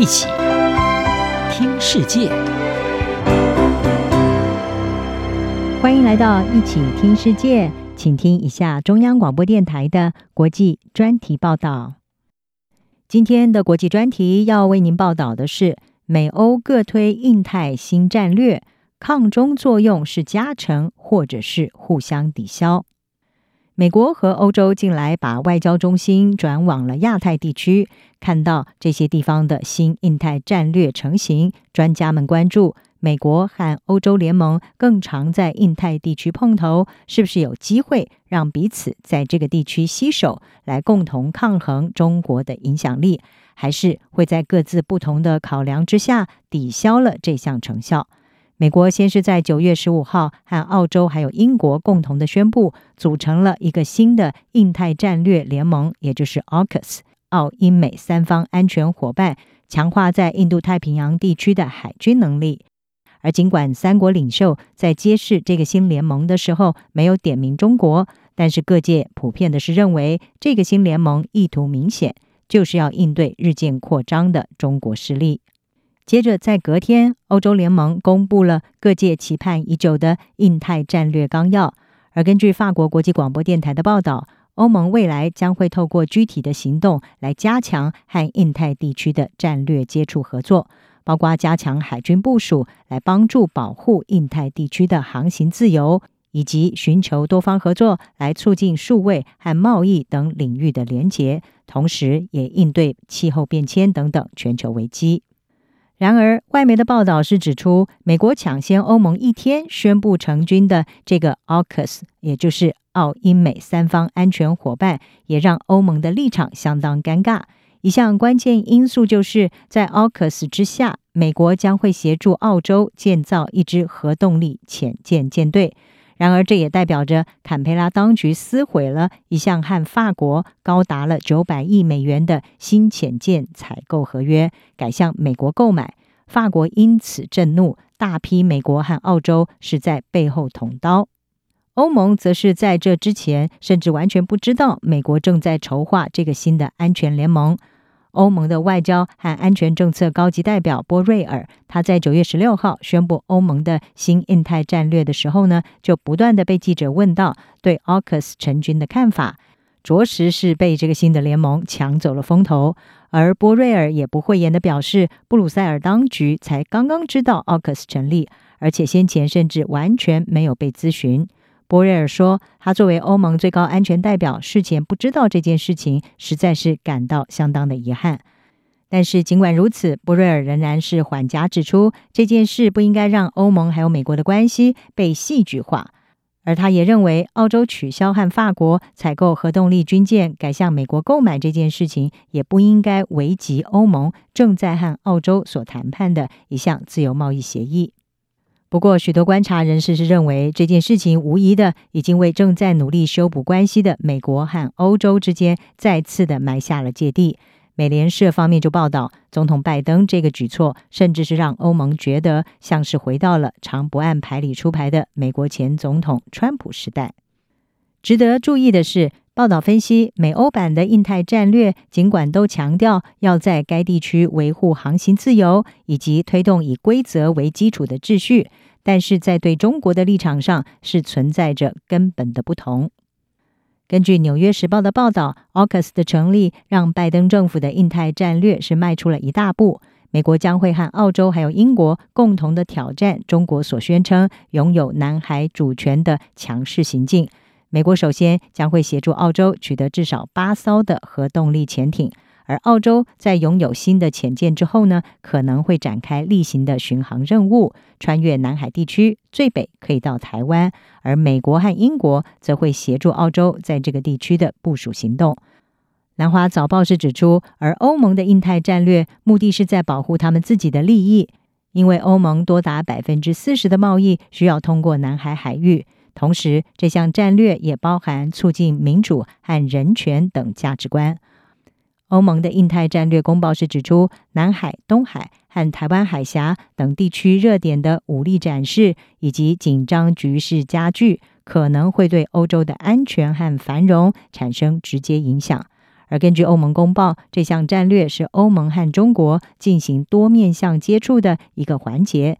一起听世界，欢迎来到一起听世界，请听一下中央广播电台的国际专题报道。今天的国际专题要为您报道的是：美欧各推印太新战略，抗中作用是加成，或者是互相抵消。美国和欧洲近来把外交中心转往了亚太地区，看到这些地方的新印太战略成型，专家们关注美国和欧洲联盟更常在印太地区碰头，是不是有机会让彼此在这个地区携手来共同抗衡中国的影响力，还是会在各自不同的考量之下抵消了这项成效？美国先是在九月十五号和澳洲还有英国共同的宣布，组成了一个新的印太战略联盟，也就是 AUKUS 澳英美三方安全伙伴，强化在印度太平洋地区的海军能力。而尽管三国领袖在揭示这个新联盟的时候没有点名中国，但是各界普遍的是认为，这个新联盟意图明显，就是要应对日渐扩张的中国势力。接着，在隔天，欧洲联盟公布了各界期盼已久的印太战略纲要。而根据法国国际广播电台的报道，欧盟未来将会透过具体的行动来加强和印太地区的战略接触合作，包括加强海军部署，来帮助保护印太地区的航行自由，以及寻求多方合作来促进数位和贸易等领域的连结，同时也应对气候变迁等等全球危机。然而，外媒的报道是指出，美国抢先欧盟一天宣布成军的这个 AUKUS，也就是澳英美三方安全伙伴，也让欧盟的立场相当尴尬。一项关键因素就是在 AUKUS 之下，美国将会协助澳洲建造一支核动力潜舰舰队。然而，这也代表着坎培拉当局撕毁了一项和法国高达了九百亿美元的新潜舰采购合约，改向美国购买。法国因此震怒，大批美国和澳洲是在背后捅刀。欧盟则是在这之前甚至完全不知道美国正在筹划这个新的安全联盟。欧盟的外交和安全政策高级代表波瑞尔，他在九月十六号宣布欧盟的新印太战略的时候呢，就不断的被记者问到对 AUKUS 成军的看法，着实是被这个新的联盟抢走了风头。而波瑞尔也不讳言地表示，布鲁塞尔当局才刚刚知道 AUKUS 成立，而且先前甚至完全没有被咨询。波瑞尔说：“他作为欧盟最高安全代表，事前不知道这件事情，实在是感到相当的遗憾。但是尽管如此，波瑞尔仍然是缓颊指出，这件事不应该让欧盟还有美国的关系被戏剧化。而他也认为，澳洲取消和法国采购核动力军舰，改向美国购买这件事情，也不应该危及欧盟正在和澳洲所谈判的一项自由贸易协议。”不过，许多观察人士是认为这件事情无疑的已经为正在努力修补关系的美国和欧洲之间再次的埋下了芥蒂。美联社方面就报道，总统拜登这个举措甚至是让欧盟觉得像是回到了常不按牌理出牌的美国前总统川普时代。值得注意的是，报道分析，美欧版的印太战略尽管都强调要在该地区维护航行自由以及推动以规则为基础的秩序。但是在对中国的立场上是存在着根本的不同。根据《纽约时报》的报道，AUKUS 的成立让拜登政府的印太战略是迈出了一大步。美国将会和澳洲还有英国共同的挑战中国所宣称拥有南海主权的强势行径。美国首先将会协助澳洲取得至少八艘的核动力潜艇。而澳洲在拥有新的潜舰之后呢，可能会展开例行的巡航任务，穿越南海地区，最北可以到台湾。而美国和英国则会协助澳洲在这个地区的部署行动。南华早报是指出，而欧盟的印太战略目的是在保护他们自己的利益，因为欧盟多达百分之四十的贸易需要通过南海海域，同时这项战略也包含促进民主和人权等价值观。欧盟的印太战略公报是指出，南海、东海和台湾海峡等地区热点的武力展示以及紧张局势加剧，可能会对欧洲的安全和繁荣产生直接影响。而根据欧盟公报，这项战略是欧盟和中国进行多面向接触的一个环节，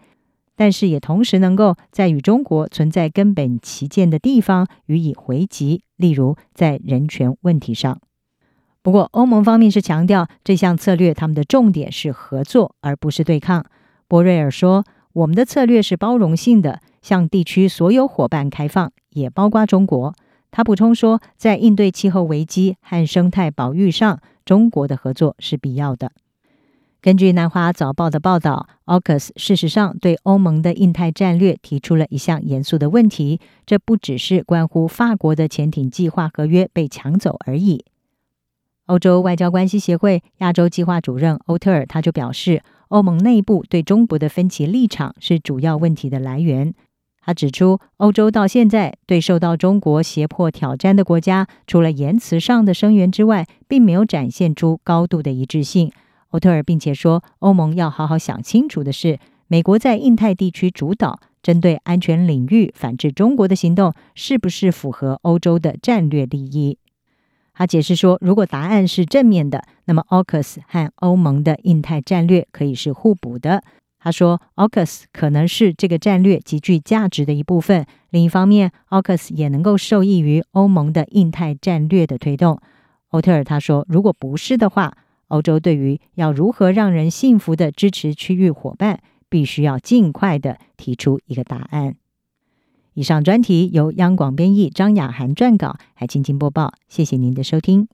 但是也同时能够在与中国存在根本歧见的地方予以回击，例如在人权问题上。不过，欧盟方面是强调这项策略，他们的重点是合作，而不是对抗。博瑞尔说：“我们的策略是包容性的，向地区所有伙伴开放，也包括中国。”他补充说，在应对气候危机和生态保育上，中国的合作是必要的。根据南华早报的报道，AUKUS 事实上对欧盟的印太战略提出了一项严肃的问题，这不只是关乎法国的潜艇计划合约被抢走而已。欧洲外交关系协会亚洲计划主任欧特尔他就表示，欧盟内部对中国的分歧立场是主要问题的来源。他指出，欧洲到现在对受到中国胁迫挑战的国家，除了言辞上的声援之外，并没有展现出高度的一致性。欧特尔并且说，欧盟要好好想清楚的是，美国在印太地区主导针对安全领域反制中国的行动，是不是符合欧洲的战略利益？他解释说，如果答案是正面的，那么 AUKUS 和欧盟的印太战略可以是互补的。他说，AUKUS 可能是这个战略极具价值的一部分。另一方面，AUKUS 也能够受益于欧盟的印太战略的推动。欧特尔他说，如果不是的话，欧洲对于要如何让人信服的支持区域伙伴，必须要尽快的提出一个答案。以上专题由央广编译张雅涵撰稿，还青青播报。谢谢您的收听。